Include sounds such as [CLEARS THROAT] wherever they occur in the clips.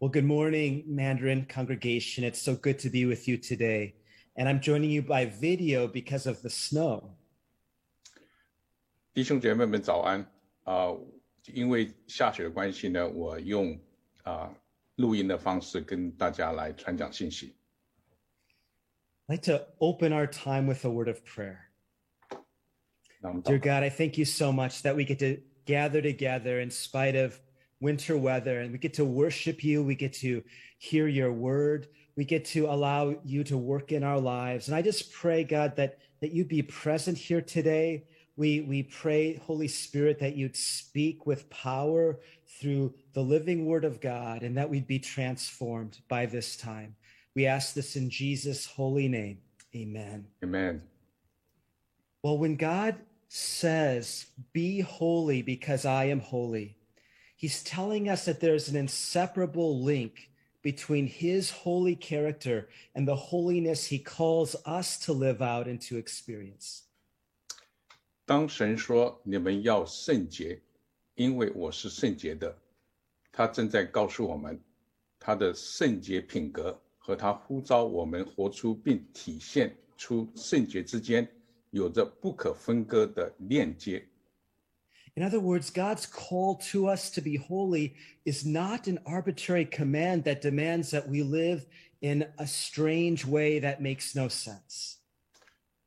Well, good morning, Mandarin congregation. It's so good to be with you today. And I'm joining you by video because of the snow. 弟兄姐妹们早安啊、因为下雪的关系呢，我用啊、录音的方式跟大家来传讲信息。 I'd like to open our time with a word of prayer. 那我们祷 Dear God, I thank you so much that we get to gather together in spite of winter weather and we get to worship you. We get to hear your word. We get to allow you to work in our lives. And I just pray, God, that, that you'd be present here today. We, we pray, Holy Spirit, that you'd speak with power through the living word of God and that we'd be transformed by this time. We ask this in Jesus' holy name. Amen. Amen。Well, when God says, Be holy because I am holy, he's telling us that there's an inseparable link between his holy character and the holiness he calls us to live out and to experience. 当神说你们要圣洁，因为我是圣洁的，他正在告诉我们，他的圣洁品格和他呼召我们活出并体现出圣洁之间有着不可分割的链接。 In other words, God's call to us to be holy is not an arbitrary command that demands that we live in a strange way that makes no sense.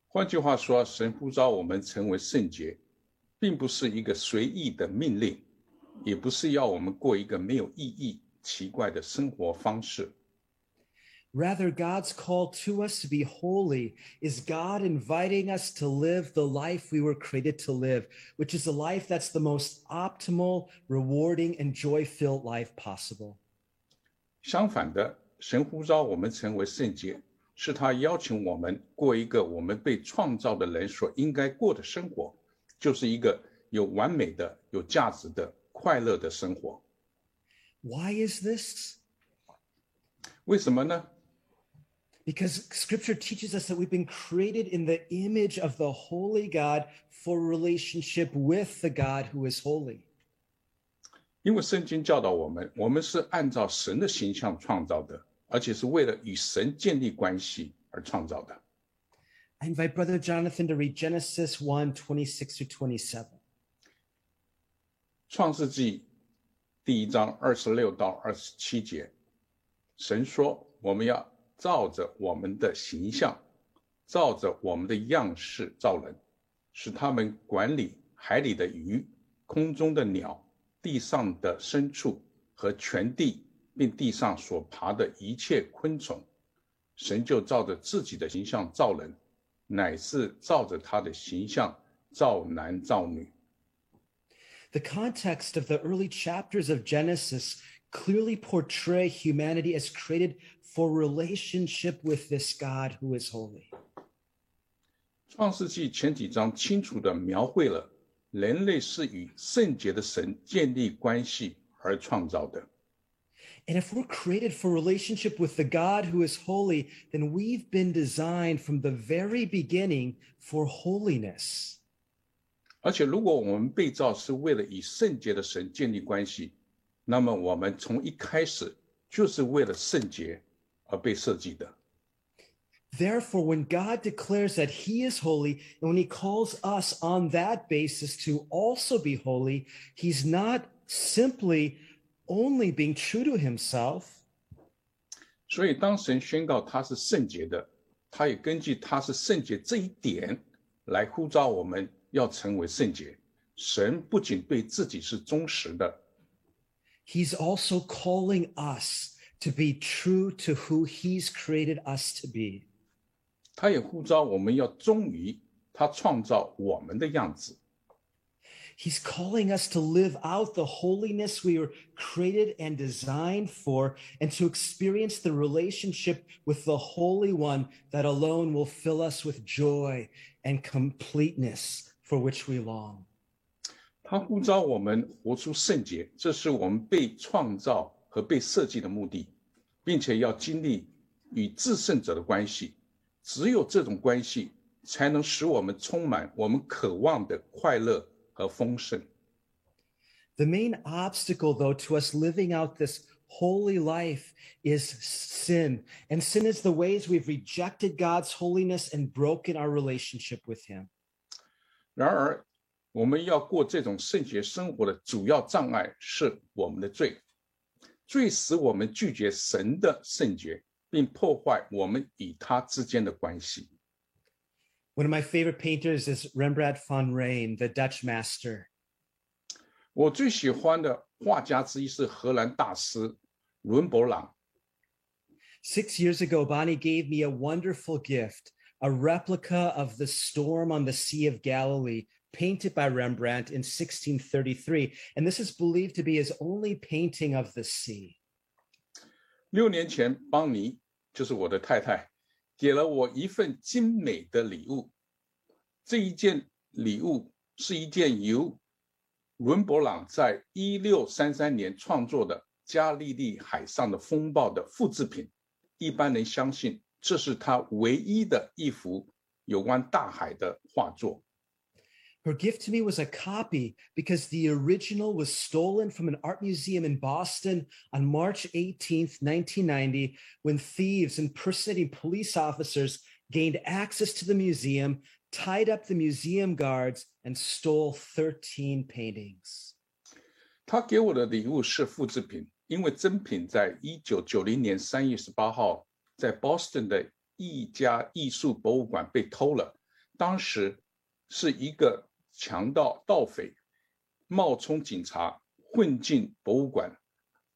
换句话说，神呼召我们成为圣洁，并不是一个随意的命令，也不是要我们过一个没有意义、奇怪的生活方式。 Rather, God's call to us to be holy is God inviting us to live the life we were created to live, which is a life that's the most optimal, rewarding, and joy filled life possible. 相反的，神呼召我们成为圣洁，是他邀请我们过一个我们被创造的人所应该过的生活，就是一个有完美的、有价值的、快乐的生活。 Why is this? 为什么呢？ Because scripture teaches us that we've been created in the image of the holy God for relationship with the God who is holy. 因为圣经教导我们，我们是按照神的形象创造的，而且是为了与神建立关系而创造的。 I invite Brother Jonathan to read Genesis 1 26 through 27. 创世纪第一章二十六到二十七节，神说：“我们要 照着我们的形象，照着我们的样式造人，使他们管理海里的鱼、空中的鸟、地上的牲畜和全地，并地上所爬的一切昆虫。神就照着自己的形象造人，乃是照着他的形象造男造女。” The context of the early chapters of Genesis clearly portray humanity as created for relationship with this God who is holy. 创世纪前几章清楚地描绘了人类是与圣洁的神建立关系而创造的。 And if we're created for relationship with the God who is holy, then we've been designed from the very beginning for holiness. 而且，如果我们被造是为了与圣洁的神建立关系， 那么我们从一开始就是为了圣洁而被设计的。Therefore, when God declares that he is holy, and when he calls us on that basis to also be holy, he's not simply only being true to himself, 所以，当神宣告他是圣洁的，他也根据他是圣洁这一点来呼召我们要成为圣洁。神不仅对自己是忠实的，he's also calling us to be true to who he's created us to be. 他也呼召我们要忠于他创造我们的样子。 He's calling us to live out the holiness we were created and designed for, and to experience the relationship with the Holy One that alone will fill us with joy and completeness for which we long. 他呼召我们活出圣洁，这是我们被创造和被设计的目的，并且要经历与至圣者的关系。只有这种关系，才能使我们充满我们渴望的快乐和丰盛。 The main obstacle, though, to us living out this holy life is sin, and sin is the ways we've rejected God's holiness and broken our relationship with Him. 然而， 我们要过这种圣洁生活的主要障碍是我们的罪，罪使我们拒绝神的圣洁，并破坏我们与他之间的关系。One of my favorite painters is Rembrandt van Rijn, the Dutch master. 我最喜欢的画家之一是荷兰大师伦勃朗。 Six years ago, Bonnie gave me a wonderful gift, a replica of the storm on the Sea of Galilee, painted by Rembrandt in 1633. And this is believed to be his only painting of the sea. 六年前，邦尼就是我的太太，给了我一份精美的礼物。这一件礼物是一件由伦勃朗在一六三三年创作的加利利海上的风暴的复制品。一般人相信这是他唯一的一幅有关大海的画作。 Her gift to me was a copy because the original was stolen from an art museum in Boston on March 18th, 1990, when thieves impersonating police officers gained access to the museum, tied up the museum guards, and stole 13 paintings. 他给我的礼物是复制品，因为真品在一九九零年三月十八号在 Boston 的一家艺术博物馆被偷了。当时是一个 强盗盗匪冒充警察混进博物馆，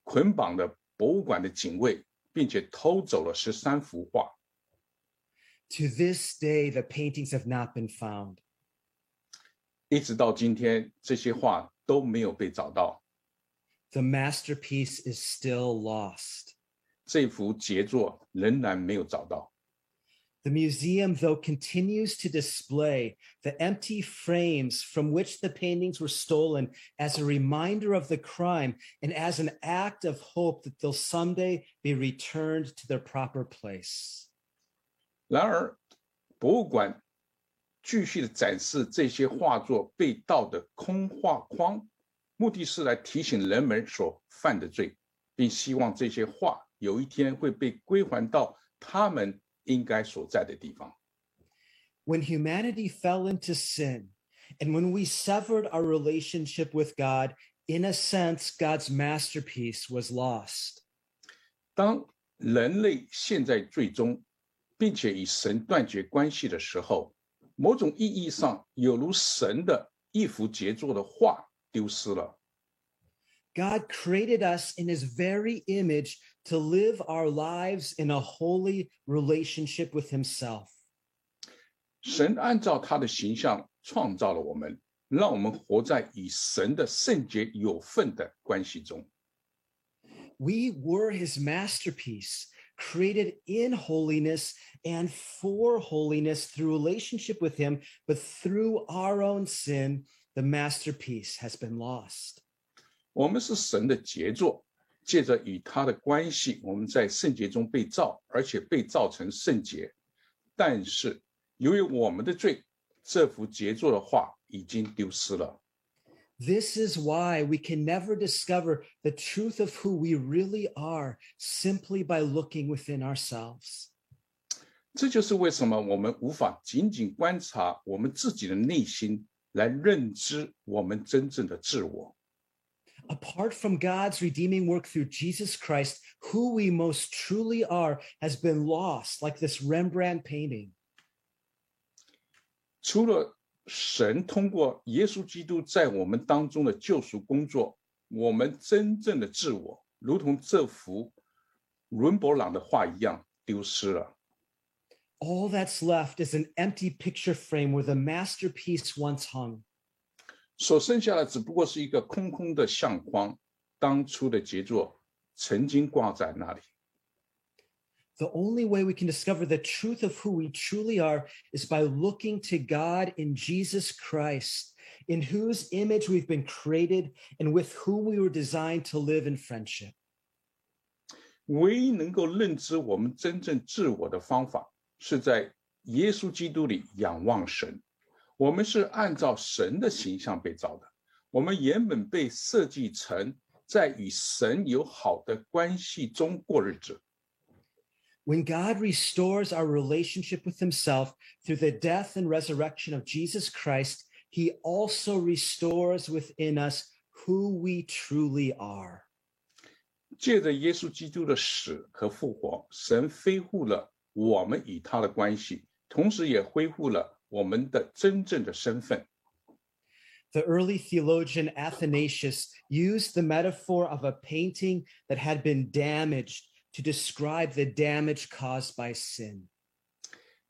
捆绑了博物馆的警卫，并且偷走了十三幅画。To this day, the paintings have not been found. 一直到今天，这些画都没有被找到。The masterpiece is still lost. 这幅杰作仍然没有找到。The museum, though, continues to display the empty frames from which the paintings were stolen as a reminder of the crime and as an act of hope that they'll someday be returned to their proper place. 然而，博物馆继续的展示这些画作被盗的空画框，目的是来提醒人们所犯的罪，并希望这些画有一天会被归还到他们 应该所在的地方。 When humanity fell into sin and when we severed our relationship with God, in a sense, God's masterpiece was lost. 当人类陷在最终，并且与神断绝关系的时候，某种意义上，有如神的一幅杰作的画丢失了。 God created us in his very image to live our lives in a holy relationship with himself. 神按照他的形象创造了我们，让我们活在与神的圣洁有份的关系中。 We were his masterpiece, created in holiness and for holiness through relationship with him, but through our own sin, the masterpiece has been lost. 我们是神的杰作，借着与他的关系，我们在圣洁中被造，而且被造成圣洁。但是由于我们的罪，这幅杰作的画已经丢失了。 This is why we can never discover the truth of who we really are simply by looking within ourselves. 这就是为什么我们无法仅仅观察我们自己的内心来认知我们真正的自我。 Apart from God's redeeming work through Jesus Christ, who we most truly are has been lost, like this Rembrandt painting. 除了神通过耶稣基督在我们当中的救赎工作，我们真正的自我，如同这幅伦勃朗的画一样丢失了。 All that's left is an empty picture frame where the masterpiece once hung. 所剩下的只不过是一个空空的相框，当初的杰作曾经挂在那里。 The only way we can discover the truth of who we truly are is by looking to God in Jesus Christ, in whose image we've been created and with whom we were designed to live in friendship. 唯一能够认知我们真正自我的方法，是在耶稣基督里仰望神。 我们是按照神的形象被造的，我们原本被设计成 在与神有好的关系中过日子。 When God restores our relationship with himself through the death and resurrection of Jesus Christ, he also restores within us who we truly are. 借着耶稣基督的死和复活，神恢复了我们与他的关系，同时也恢复了 我们的真正的身份。 The early theologian Athanasius used the metaphor of a painting that had been damaged to describe the damage caused by sin.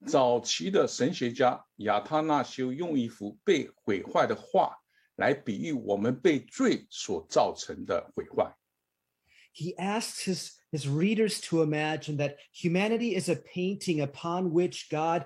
早期的神学家亚他那修用一幅被毁坏的画来比喻我们被罪所造成的毁坏。 He asked his, his readers to imagine that humanity is a painting upon which God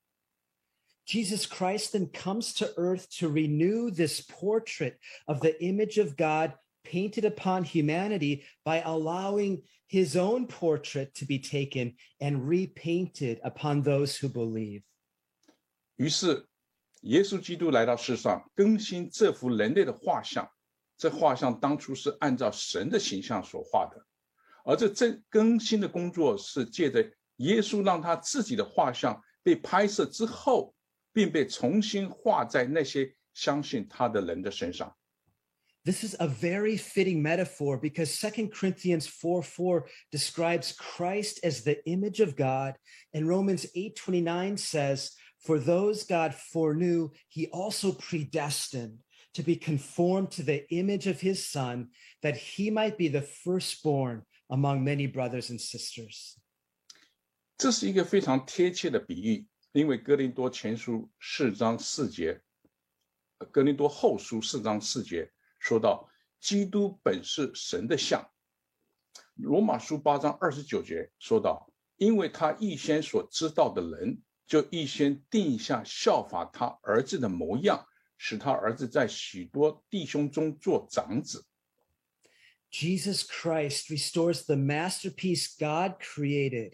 Jesus Christ then comes to earth to renew this portrait of the image of God painted upon humanity by allowing his own portrait to be taken and repainted upon those who believe. 于是，耶稣基督来到世上，更新这幅人类的画像。这画像当初是按照神的形象所画的，而这正更新的工作是借着耶稣让他自己的画像被拍摄之后， 并被重新画在那些相信他的人的身上。 This is a very fitting metaphor because 2 Corinthians 4 4 describes Christ as the image of God, and Romans 8 29 says, For those God foreknew, he also predestined to be conformed to the image of his Son, that he might be the firstborn among many brothers and sisters. 这是一个非常贴切的比喻， 因为哥林多前书四章四节，哥林多后书四章四节说到，基督本是神的像。罗马书八章二十九节说到，因为他预先所知道的人，就预先定下效法他儿子的模样，使他儿子在许多弟兄中做长子。Jesus Christ restores the masterpiece God created,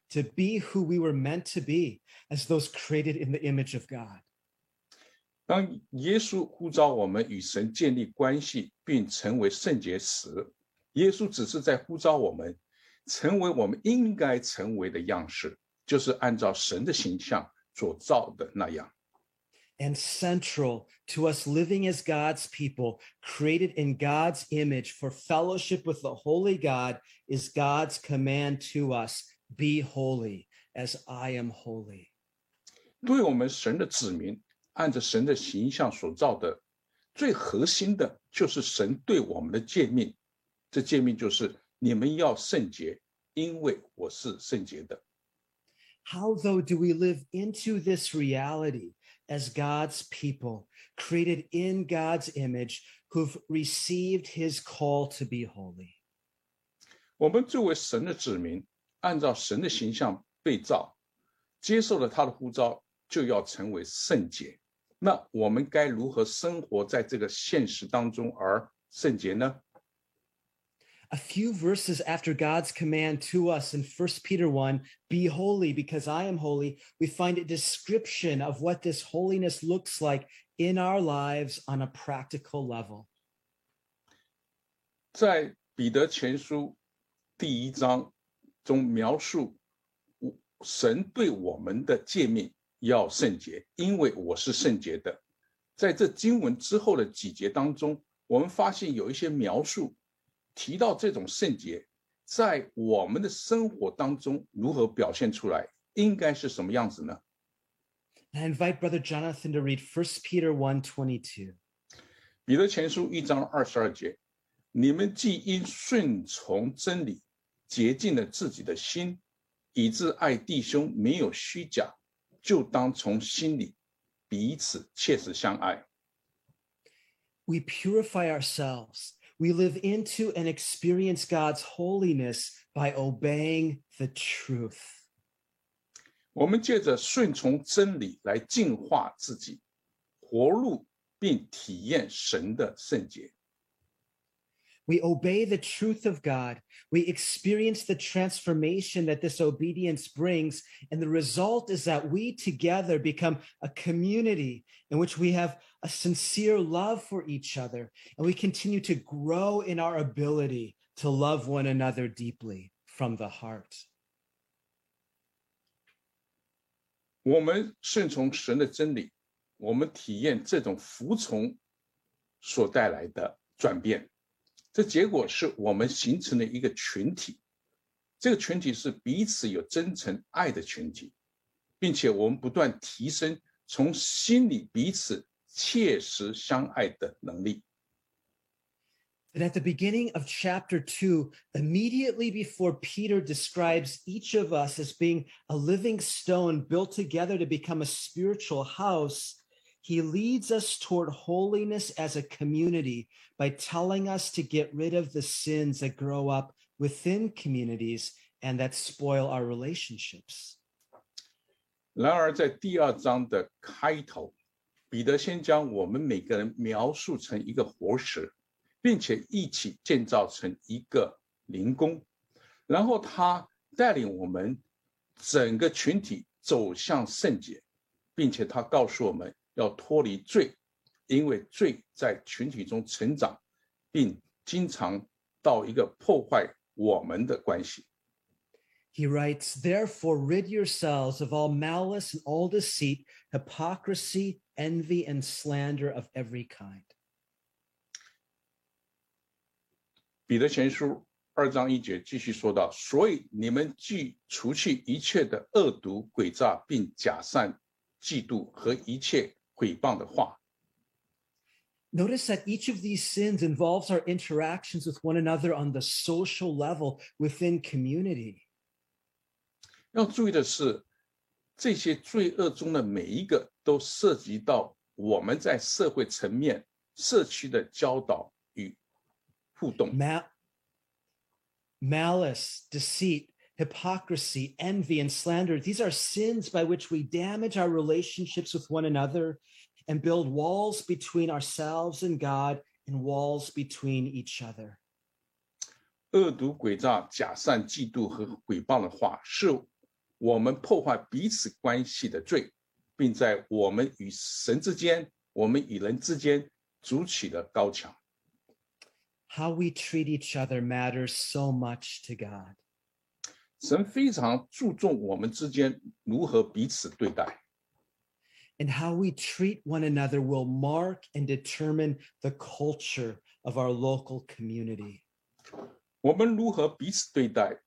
to be who we were meant to be as those created in the image of God. 当耶稣呼召我们与神建立关系，并成为圣洁时，耶稣只是在呼召我们成为我们应该成为的样式，就是按照神的形象所造的那样。 and central to us living as God's people, created in God's image for fellowship with the holy God, is God's command to us be holy as I am holy. 对我们神的子民，按着神的形象所造的，最核心的就是神对我们的诫命。这诫命就是你们要圣洁，因为我是圣洁的。 How, though, do we live into this reality as God's people, created in God's image, who've received his call to be holy? 我们作为神的子民， 按照神的形象被造，接受了他的呼召，就要成为圣洁。那我们该如何生活在这个现实当中而圣洁呢？ a few verses after God's command to us in 1 Peter 1, be holy because I am holy, we find a description of what this holiness looks like in our lives on a practical level. 在彼得前书第一章 中描述我神对我们的诫命要圣洁，因为我是圣洁的。在这经文之后的几节当中，我们发现有一些描述提到这种圣洁在我们的生活当中如何表现出来，应该是什么样子呢？I invite Brother Jonathan to read First Peter 1 22. 彼得前书一章二十二节：你们既因顺从真理，洁净了自己的心，以致爱弟兄没有虚假，就当从心里彼此切实相爱。We purify ourselves. We live into and experience God's holiness by obeying the truth. 我们借着顺从真理来净化自己，活入并体验神的圣洁。We obey the truth of God. We experience the transformation that this obedience brings. And the result is that we together become a community in which we have a sincere love for each other. And we continue to grow in our ability to love one another deeply from the heart. 我们顺从神的真理，我们体验这种服从所带来的转变。 这结果是我们形成了一个群体，这个群体是彼此有真诚爱的群体，并且我们不断提升从心里彼此切实相爱的能力。And at the beginning of chapter two, immediately before Peter describes each of us as being a living stone built together to become a spiritual house, he leads us toward holiness as a community by telling us to get rid of the sins that grow up within communities and that spoil our relationships. 然而，在第二章的开头，彼得先将我们每个人描述成一个活石，并且一起建造成一个灵宫，然后他带领我们整个群体走向圣洁，并且他告诉我们 要脱离罪，因为罪在群体中成长，并经常到一个破坏我们的关系。 He writes, Therefore, rid yourselves of all malice and all deceit, hypocrisy, envy, and slander of every kind. 彼得前书二章一节继续说到：所以你们既除去一切的恶毒、诡诈，并假善、嫉妒和一切 毁谤的话。 Notice that each of these sins involves our interactions with one another on the social level within community. 要注意的是，这些罪恶中的每一个都涉及到我们在社会层面、社区的教导与互动。 Ma- malice, deceit, hypocrisy, envy, and slander. These are sins by which we damage our relationships with one another and build walls between ourselves and God and walls between each other. 恶毒、诡诈、假善、嫉妒和毁谤的话，是我们破坏彼此关系的罪，并在我们与神之间、我们与人之间筑起了高墙。 How we treat each other matters so much to God. 神非常注重我们之间如何彼此对待， And how we treat one another will mark and determine the culture of our local community. 我们如何彼此对待，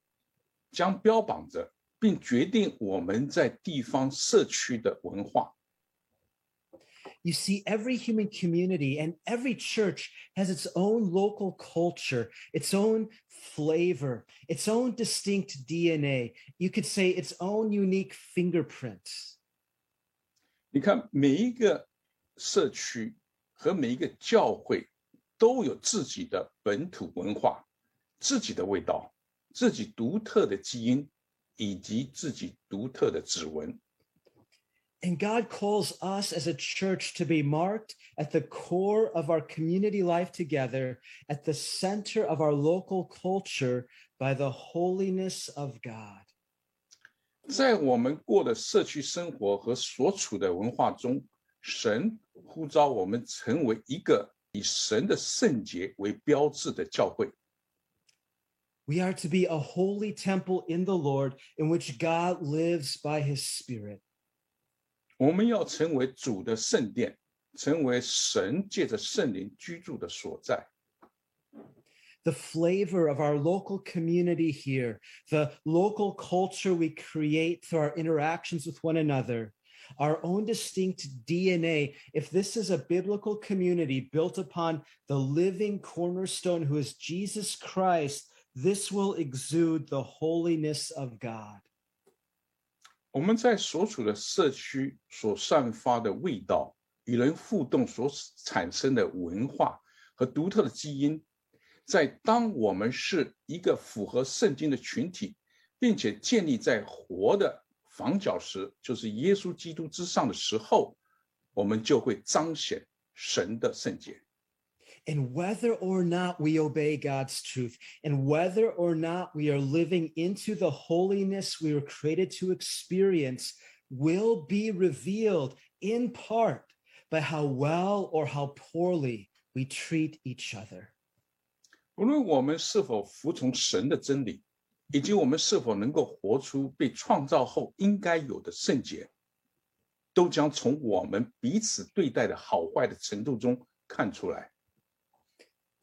将标榜着，并决定我们在地方社区的文化。 You see, every human community and every church has its own local culture, its own flavor, its own distinct DNA. You could say its own unique fingerprint. 你看，每一个社区和每一个教会都有自己的本土文化、自己的味道、自己独特的基因以及自己独特的指纹。 And God calls us as a church to be marked at the core of our community life together, at the center of our local culture by the holiness of God. 在我们过的社区生活和所处的文化中，神呼召我们成为一个以神的圣洁为标志的教会。 We are to be a holy temple in the Lord in which God lives by his Spirit. 我们要成为主的圣殿，成为神借着圣灵居住的所在。 The flavor of our local community here, the local culture we create through our interactions with one another, our own distinct DNA, if this is a biblical community built upon the living cornerstone who is Jesus Christ, this will exude the holiness of God. 我们在所处的社区所散发的味道，与人互动所产生的文化和独特的基因，在当我们是一个符合圣经的群体，并且建立在活的房角石，就是耶稣基督之上的时候，我们就会彰显神的圣洁。And whether or not we obey God's truth, and whether or not we are living into the holiness we were created to experience, will be revealed in part by how well or how poorly we treat each other. 无论我们是否服从神的真理，以及我们是否能够活出被创造后应该有的圣洁，都将从我们彼此对待的好坏的程度中看出来。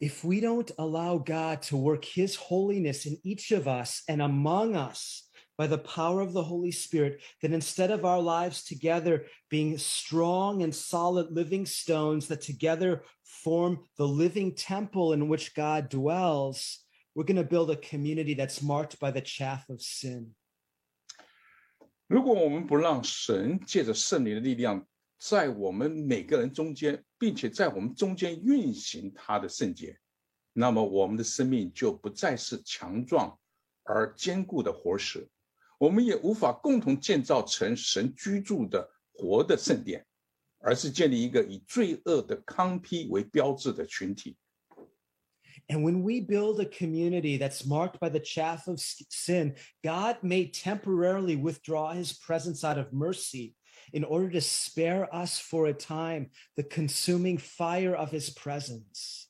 If we don't allow God to work his holiness in each of us and among us, by the power of the Holy Spirit, that instead of our lives together being strong and solid living stones that together form the living temple in which God dwells, we're going to build a community that's marked by the chaff of sin. 如果我们不让神借着圣灵的力量， 在我们每个人中间，并且在我们中间运行他的圣洁，那么我们的生命就不再是强壮而坚固的活石。我们也无法共同建造成神居住的活的圣殿，而是建立一个以罪恶的康批为标志的群体。And when we build a community that's marked by the chaff of sin, God may temporarily withdraw his presence out of mercy in order to spare us for a time the consuming fire of his presence.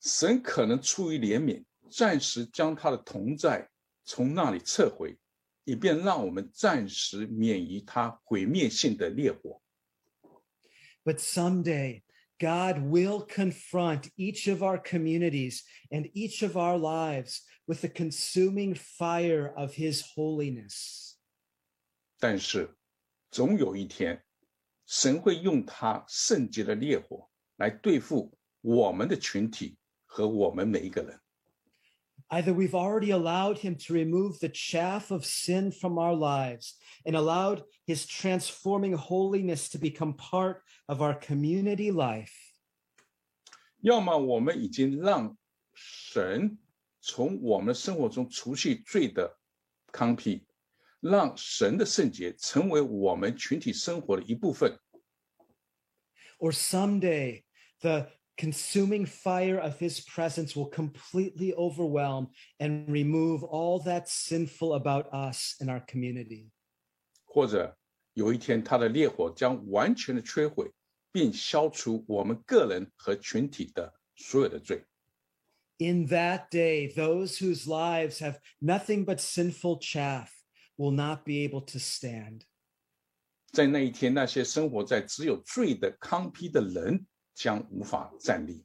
神可能出于怜悯，暂时将他的同在从那里撤回，以便让我们暂时免于他毁灭性的烈火。But someday, God will confront each of our communities and each of our lives with the consuming fire of his holiness. 但是，总有一天，神会用他圣洁的烈火来对付我们的群体和我们每一个人。 Either we've already allowed him to remove the chaff of sin from our lives and allowed his transforming holiness to become part of our community life. 要么我们已经让神从我们生活中除去罪的康辟，让神的圣洁成为我们群体生活的一部分。Or someday the consuming fire of his presence will completely overwhelm and remove all that's sinful about us in our community. 或者有一天，他的烈火将完全的摧毁，并消除我们个人和群体的所有的罪。In that day, those whose lives have nothing but sinful chaff will not be able to stand. 在那一天，那些生活在只有罪的康批的人 将无法站立。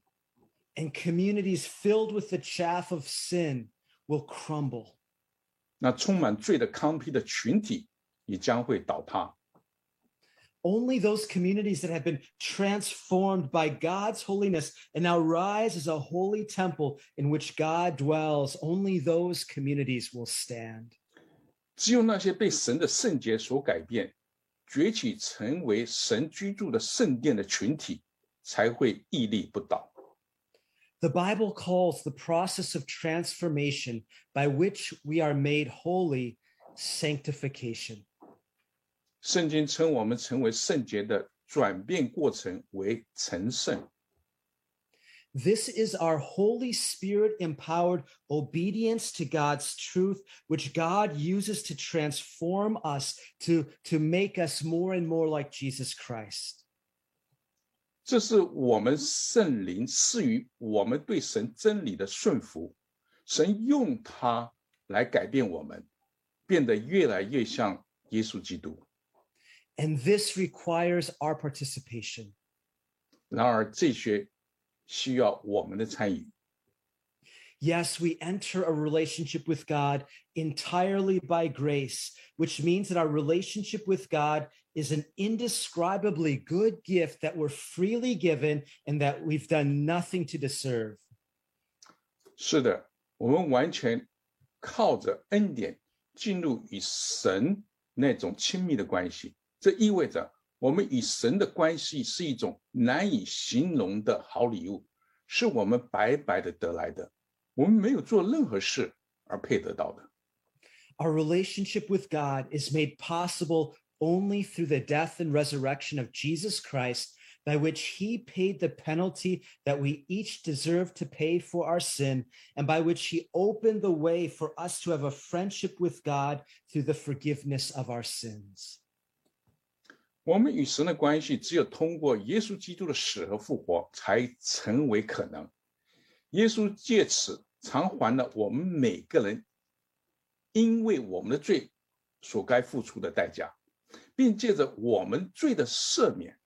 And communities filled with the chaff of sin will crumble. 那充满罪的康批的群体也将会倒塌。Only those communities that have been transformed by God's holiness and now rise as a holy temple in which God dwells, only those communities will stand. 只有那些被神的圣洁所改变，崛起成为神居住的圣殿的群体， 才会屹立不倒。The Bible calls the process of transformation by which we are made holy sanctification. 圣经称我们成为圣洁的转变过程为成圣。This is our Holy Spirit empowered obedience to God's truth, which God uses to transform us, to, to make us more and more like Jesus Christ. 这是我们圣灵赐予我们对神真理的顺服，神用它来改变我们，变得越来越像耶稣基督。 And this requires our participation. 然而，这些需要我们的参与。 Yes, we enter a relationship with God entirely by grace, which means that our relationship with God is an indescribably good gift that we're freely given and that we've done nothing to deserve. 是的，我们完全靠着恩典进入与神那种亲密的关系。这意味着我们与神的关系是一种难以形容的好礼物，是我们白白的得来的。我们没有做任何事而配得到的。Our relationship with God is made possible only through the death and resurrection of Jesus Christ, by which he paid the penalty that we each deserve to pay for our sin, and by which he opened the way for us to have a friendship with God through the forgiveness of our sins. 我们与神的关系只有通过耶稣基督的死和复活才成为可能。耶稣借此偿还了我们每个人因为我们的罪所该付出的代价， 并借着我们罪的赦免，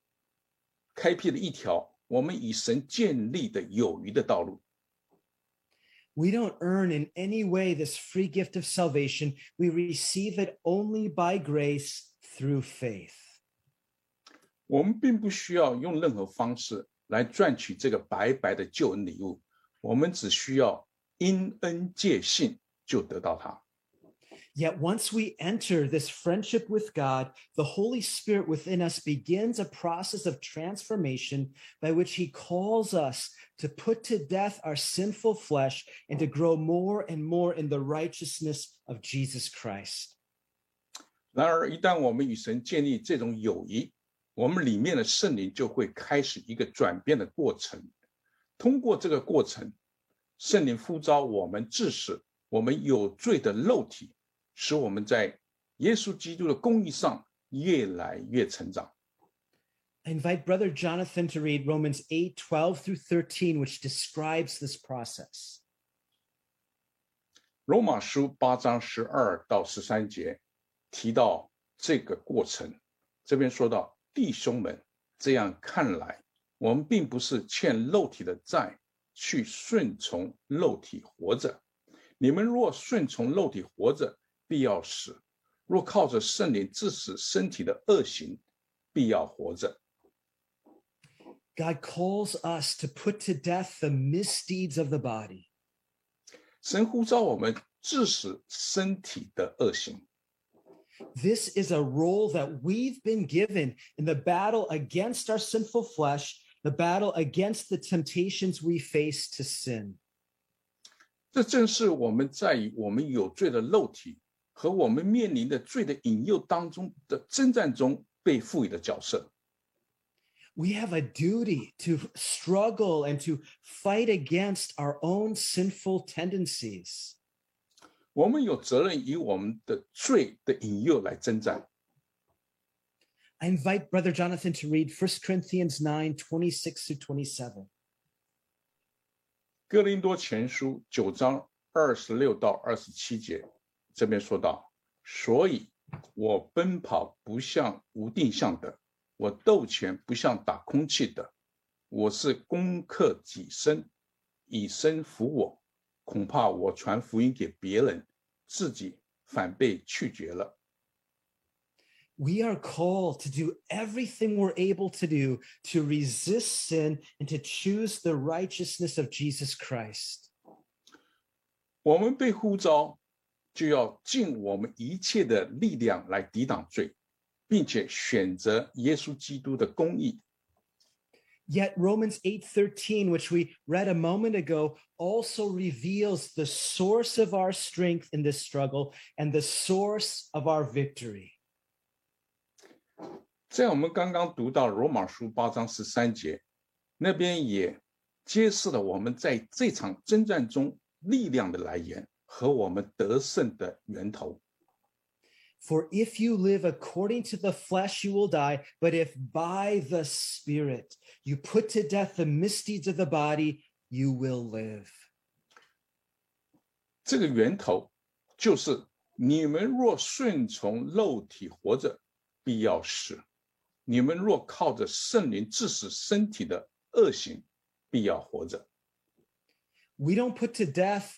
开辟了一条我们与神建立的友谊的道路。We don't earn in any way this free gift of salvation. We receive it only by grace through faith. 我们并不需要用任何方式来赚取这个白白的救恩礼物。我们只需要因恩借信就得到它。Yet once we enter this friendship with God, the Holy Spirit within us begins a process of transformation by which he calls us to put to death our sinful flesh and to grow more and more in the righteousness of Jesus Christ. 然而，一旦我们与神建立这种友谊，我们里面的圣灵就会开始一个转变的过程。通过这个过程，圣灵呼召我们，致使我们有罪的肉体， 使我们在耶稣基督的公义上越来越成长。I invite Brother Jonathan to read Romans 8 12 through 13, which describes this process. 罗马书八章十二到十三节提到这个过程，这边说到弟兄们，这样看来。我们并不是欠肉体的债，去顺从肉体活着。你们若顺从肉体活着，必要死；若靠着圣灵致死身体的恶行，必要活着。God calls us to put to death the misdeeds of the body. 神呼召我们致死身体的恶行。This is a role that we've been given in the battle against our sinful flesh the battle against the temptations we face to sin. 这正是我们在于我们有罪的肉体 和我们面临的罪的引诱当中的征战中被赋予的角色。We have a duty to struggle and to fight against our own sinful tendencies. 我们有责任以我们的罪的引诱来征战。I invite Brother Jonathan to read 1 Corinthians 9 26 to 27. 哥林多前书九章二十六到二十七节， 这边说到：所以我奔跑不像无定向的，我斗拳不像打空气的，我是攻克己身，以身服我。恐怕我传福音给别人，自己反被拒绝了。we are called to do everything we're able to do to resist sin and to choose the righteousness of Jesus Christ. 我们被呼召， 就要尽我们一切的力量来抵挡罪，并且选择耶稣基督的公义。Yet Romans 8:13 which we read a moment ago also reveals the source of our strength in this struggle and the source of our victory. 在我们刚刚读到罗马书八章十三节，那边也揭示了我们在这场征战中力量的来源和我们得胜的源头。For if you live according to the flesh, you will die. But if by the Spirit you put to death the misdeeds of the body, you will live. 这个源头就是你们若顺从肉体活着。必要死。你们若靠着圣灵致死身体的恶行，必要活着。 We don't put to death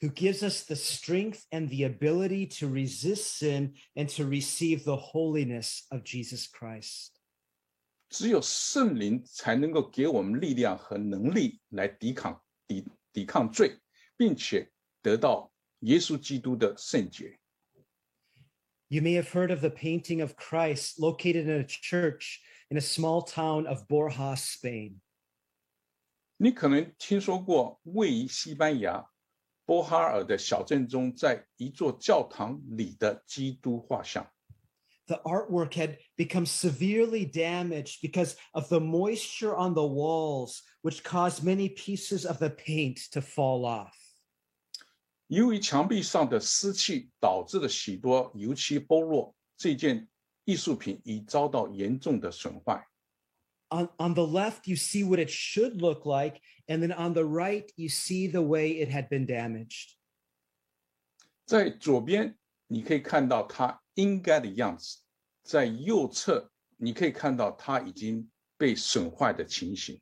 who gives us the strength and the ability to resist sin and to receive the holiness of Jesus Christ. 只有圣灵才能够给我们力量和能力来抵抗抵抵抗罪，并且得到耶稣基督的圣洁。 You may have heard of the painting of Christ located in a church in a small town of Borja, Spain. 你可能听说过位于西班牙 波哈尔的小镇中，在一座教堂里的基督画像。The artwork had become severely damaged because of the moisture on the walls, which caused many pieces of the paint to fall off. 由于墙壁上的湿气导致了许多油漆剥落，这件艺术品已遭到严重的损坏。On, on the left, you see what it should look like, and then on the right, you see the way it had been damaged. 在左边你可以看到它应该的样子，在右侧你可以看到它已经被损坏的情形。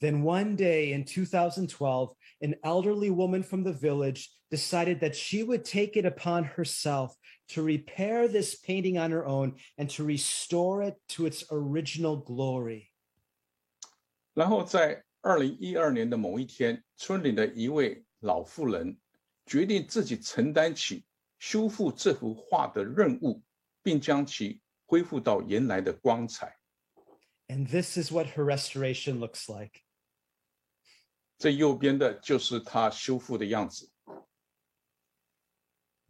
Then one day in 2012, an elderly woman from the village decided that she would take it upon herself to repair this painting on her own and to restore it to its original glory. 然后在二零一二年的某一天，村里的一位老妇人决定自己承担起修复这幅画的任务，并将其恢复到原来的光彩。 And this is what her restoration looks like. 这右边的就是她修复的样子。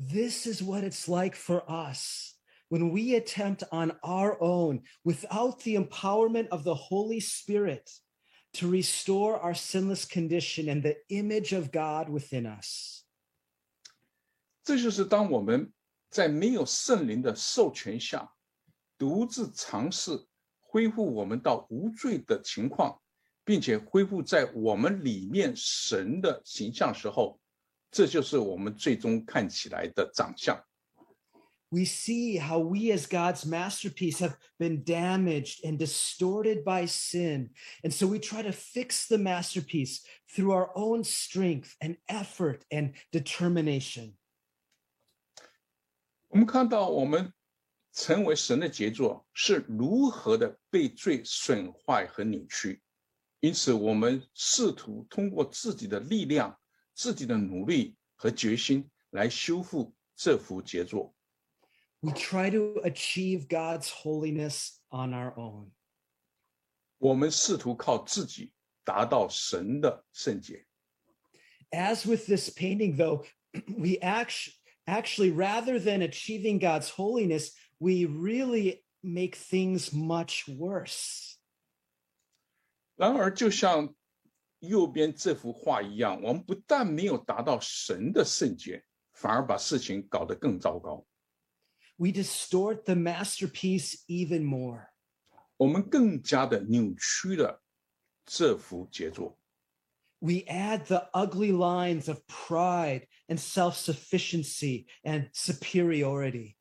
This is what it's like for us when we attempt on our own, without the empowerment of the Holy Spirit, to restore our sinless condition and the image of God within us. 这就是当我们在没有圣灵的授权下，独自尝试恢复我们到无罪的情况，并且恢复在我们里面神的形象时候， 这就是我们最终看起来的长相。 We see how we, as God's masterpiece, have been damaged and distorted by sin. And so we try to fix the masterpiece through our own strength and effort and determination. 我们看到我们成为神的杰作是如何的被罪损坏和扭曲，因此我们试图通过自己的力量、 自己的努力和决心来修复这幅杰作。 We try to achieve God's holiness on our own. 我们试图靠自己达到神的圣洁。 As with this painting, though, [CLEARS THROAT] we actually, actually, rather than achieving God's holiness, we really make things much worse. 然而，就像 右边这幅画一样，我们不但没有达到神的圣洁，反而把事情搞得更糟糕。We distort the masterpiece even more. 我们更加的扭曲了这幅杰作。We add the ugly lines of pride and self sufficiency and superiority.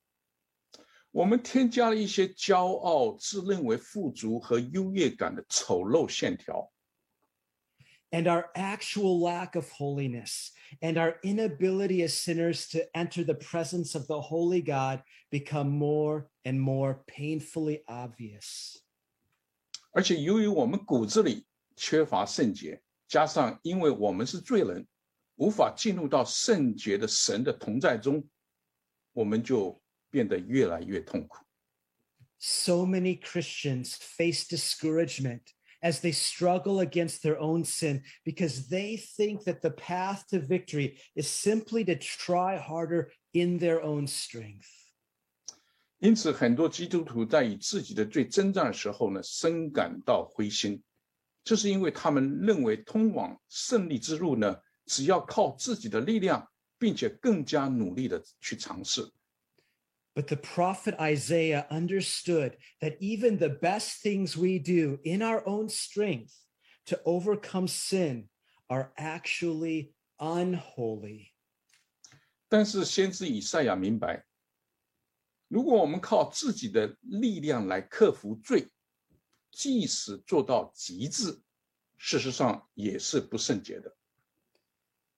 我们添加了一些骄傲、自认为富足和优越感的丑陋线条，and our actual lack of holiness and our inability as sinners to enter the presence of the holy God become more and more painfully obvious. 而且由于我们骨子里缺乏圣洁，加上因为我们是罪人，无法进入到圣洁的神的同在中，我们就变得越来越痛苦。 So many Christians face discouragement as they struggle against their own sin because they think that the path to victory is simply to try harder in their own strength. 因此，很多基督徒在与自己的罪征战的时候呢，深感到灰心，这是因为他们认为通往胜利之路呢，只要靠自己的力量， 并且更加努力的去尝试。 But the prophet Isaiah understood that even the best things we do in our own strength to overcome sin are actually unholy. 但是先知以赛亚明白，如果我们靠自己的力量来克服罪，即使做到极致，事实上也是不圣洁的。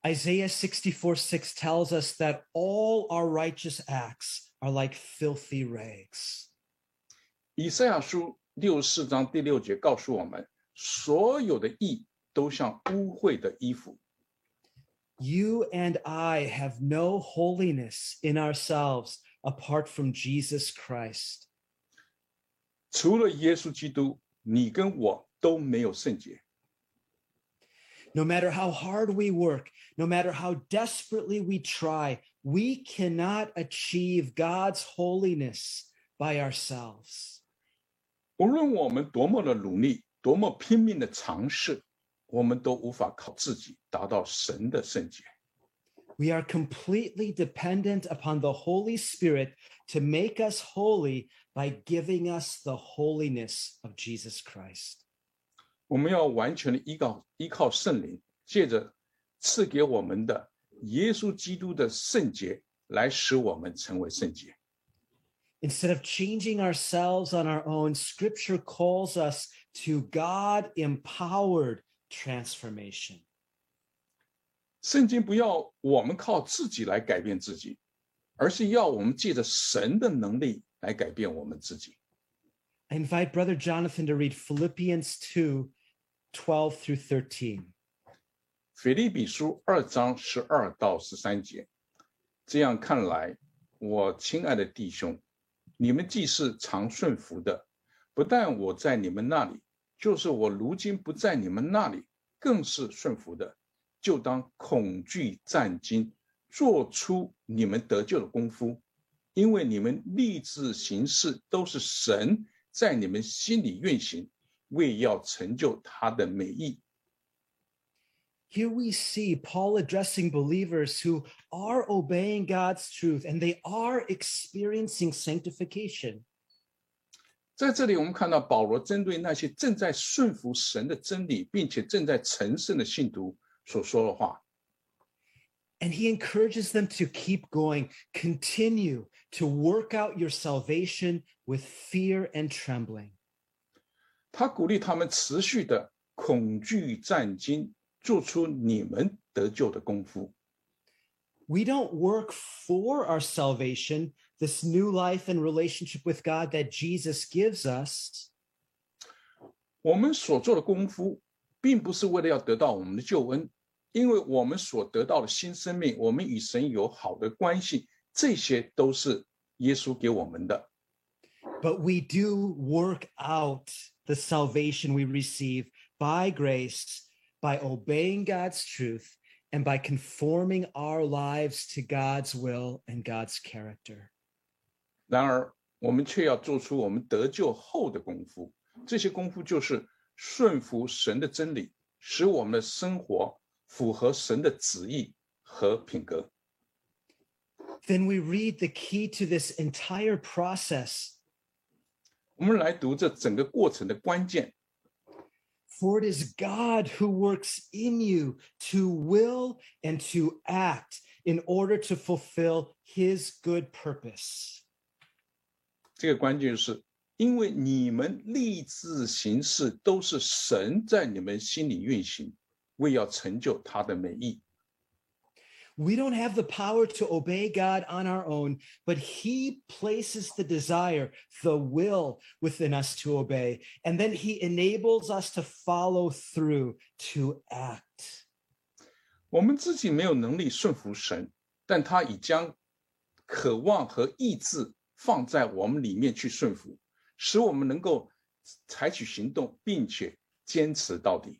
Isaiah 64 6 tells us that all our righteous acts are like filthy rags. 以赛亚书六十四章第六节告诉我们，所有的义都像污秽的衣服。 You and I have no holiness in ourselves apart from Jesus Christ. 除了耶稣基督，你跟我都没有圣洁。 No matter how hard we work, no matter how desperately we try, we cannot achieve God's holiness by ourselves. 无论我们多么的努力，多么拼命的尝试，我们都无法靠自己达到神的圣洁。 We are completely dependent upon the Holy Spirit to make us holy by giving us the holiness of Jesus Christ. 我们要完全的依靠依靠圣灵，借着赐给我们的 耶稣基督的圣洁，来使我们成为圣洁。 Instead of changing ourselves on our own, Scripture calls us to God empowered transformation. 圣经不要我们靠自己来改变自己，而是要我们借着神的能力来改变我们自己。 I invite Brother Jonathan to read Philippians 2 12 through 13. 腓立比书二章十二到十三节，这样看来，我亲爱的弟兄，你们既是常顺服的，不但我在你们那里，就是我如今不在你们那里，更是顺服的，就当恐惧战惊，做出你们得救的功夫，因为你们立志行事都是神在你们心里运行，为要成就他的美意。Here we see Paul addressing believers who are obeying God's truth and they are experiencing sanctification. 在这里，我们看到保罗针对那些正在顺服神的真理，并且正在成圣的信徒所说的话。 And he encourages them to keep going, continue to work out your salvation with fear and trembling. 他鼓励他们持续的恐惧战惊， 做出你们得救的功夫。 We don't work for our salvation, this new life and relationship with God that Jesus gives us. 我们所做的功夫，并不是为了要得到我们的救恩，因为我们所得到的新生命，我们与神有好的关系，这些都是耶稣给我们的。 But we do work out the salvation we receive by grace, by obeying God's truth, and by conforming our lives to God's will and God's character. 然而，我们却要做出我们得救后的功夫。这些功夫就是顺服神的真理，使我们的生活符合神的旨意和品格。 Then we read the key to this entire process 我们来读这整个过程的关键， For it is God who works in you to will and to act in order to fulfill his good purpose. 这个关键是因为你们立志行事都是神在你们心里运行，为要成就他的美意。 We don't have the power to obey God on our own, but he places the desire, the will within us to obey. And then he enables us to follow through, to act. 我们自己没有能力顺服神，但他已将渴望和意志放在我们里面去顺服，使我们能够采取行动，并且坚持到底。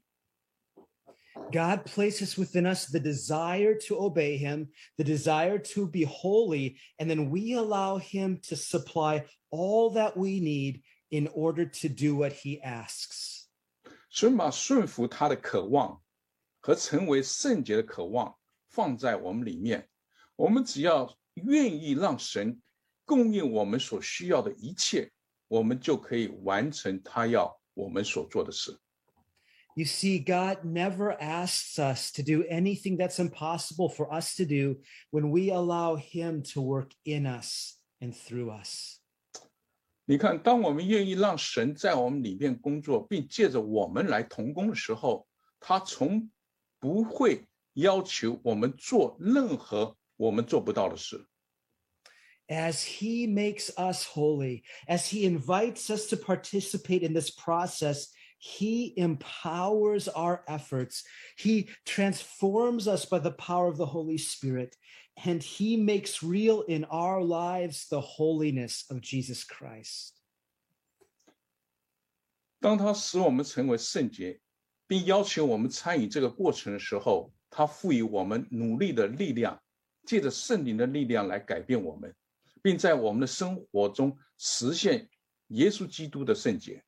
God places within us the desire to obey him, the desire to be holy, and then we allow him to supply all that we need in order to do what he asks. 神把顺服他的渴望和成为圣洁的渴望放在我们里面， 我们只要愿意让神供应我们所需要的一切，我们就可以完成他要我们所做的事。 You see, God never asks us to do anything that's impossible for us to do when we allow Him to work in us and through us. 你看，当我们愿意让神在我们里面工作，并借着我们来同工的时候，他从不会要求我们做任何我们做不到的事。 As He makes us holy, as He invites us to participate in this process, He empowers our efforts. He transforms us by the power of the Holy Spirit, and He makes real in our lives the holiness of Jesus Christ. 当他使我们成为圣洁，并要求我们参与这个过程的时候，他赋予我们努力的力量，借着圣灵的力量来改变我们，并在我们的生活中实现耶稣基督的圣洁。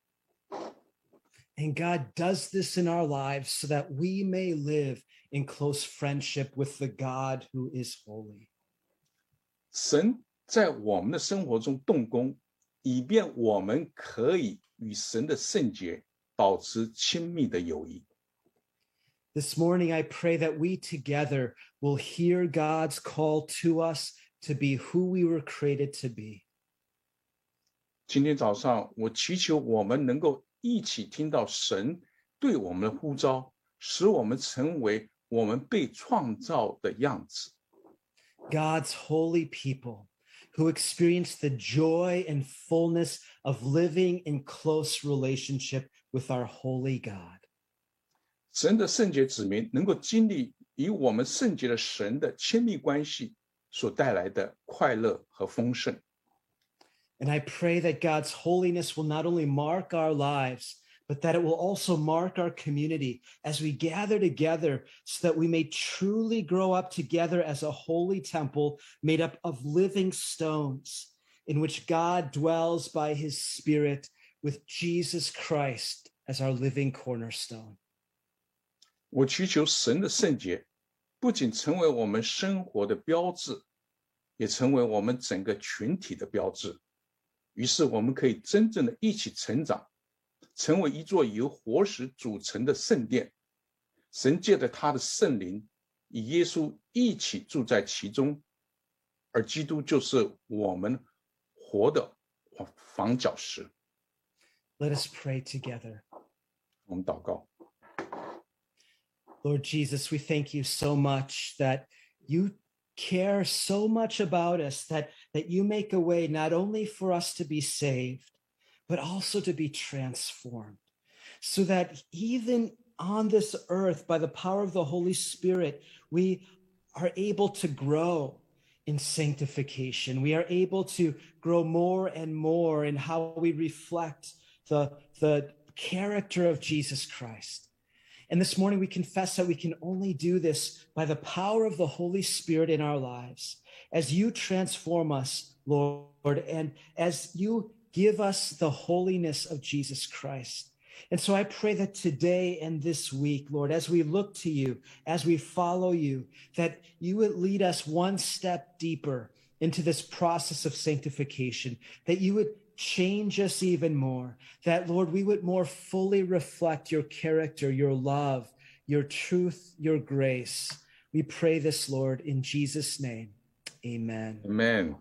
And God does this in our lives so that we may live in close friendship with the God who is holy. 神在我们的生活中动工，以便我们可以与神的圣洁保持亲密的友谊。 This morning, I pray that we together will hear God's call to us to be who we were created to be. 今天早上，我祈求我们能够 一起听到神对我们的呼召，使我们成为我们被创造的样子。 God's holy people who experience the joy and fullness of living in close relationship with our holy God. 神的圣洁子民能够经历与我们圣洁的神的亲密关系所带来的快乐和丰盛。 And I pray that God's holiness will not only mark our lives, but that it will also mark our community as we gather together so that we may truly grow up together as a holy temple made up of living stones in which God dwells by his spirit with Jesus Christ as our living cornerstone. 我祈求神的圣洁不仅成为我们生活的标志，也成为我们整个群体的标志。 于是，我们可以真正的一起成长，成为一座由活石组成的圣殿。神借着他的圣灵，与耶稣一起住在其中，而基督就是我们活的房角石。 Let us pray together. 我们祷告， Lord Jesus, we thank you so much that you care so much about us that that you make a way not only for us to be saved but also to be transformed. So that even on this earth by the power of the holy spirit we are able to grow in sanctification. We are able to grow more and more in how we reflect the the character of Jesus Christ. And this morning we confess that we can only do this by the power of the Holy Spirit in our lives as you transform us, Lord, and as you give us the holiness of Jesus Christ. And so I pray that today and this week, Lord, as we look to you, as we follow you, that you would lead us one step deeper into this process of sanctification, that you would change us even more. That, Lord, we would more fully reflect your character, your love, your truth, your grace. We pray this, Lord, in Jesus' name. Amen. Amen。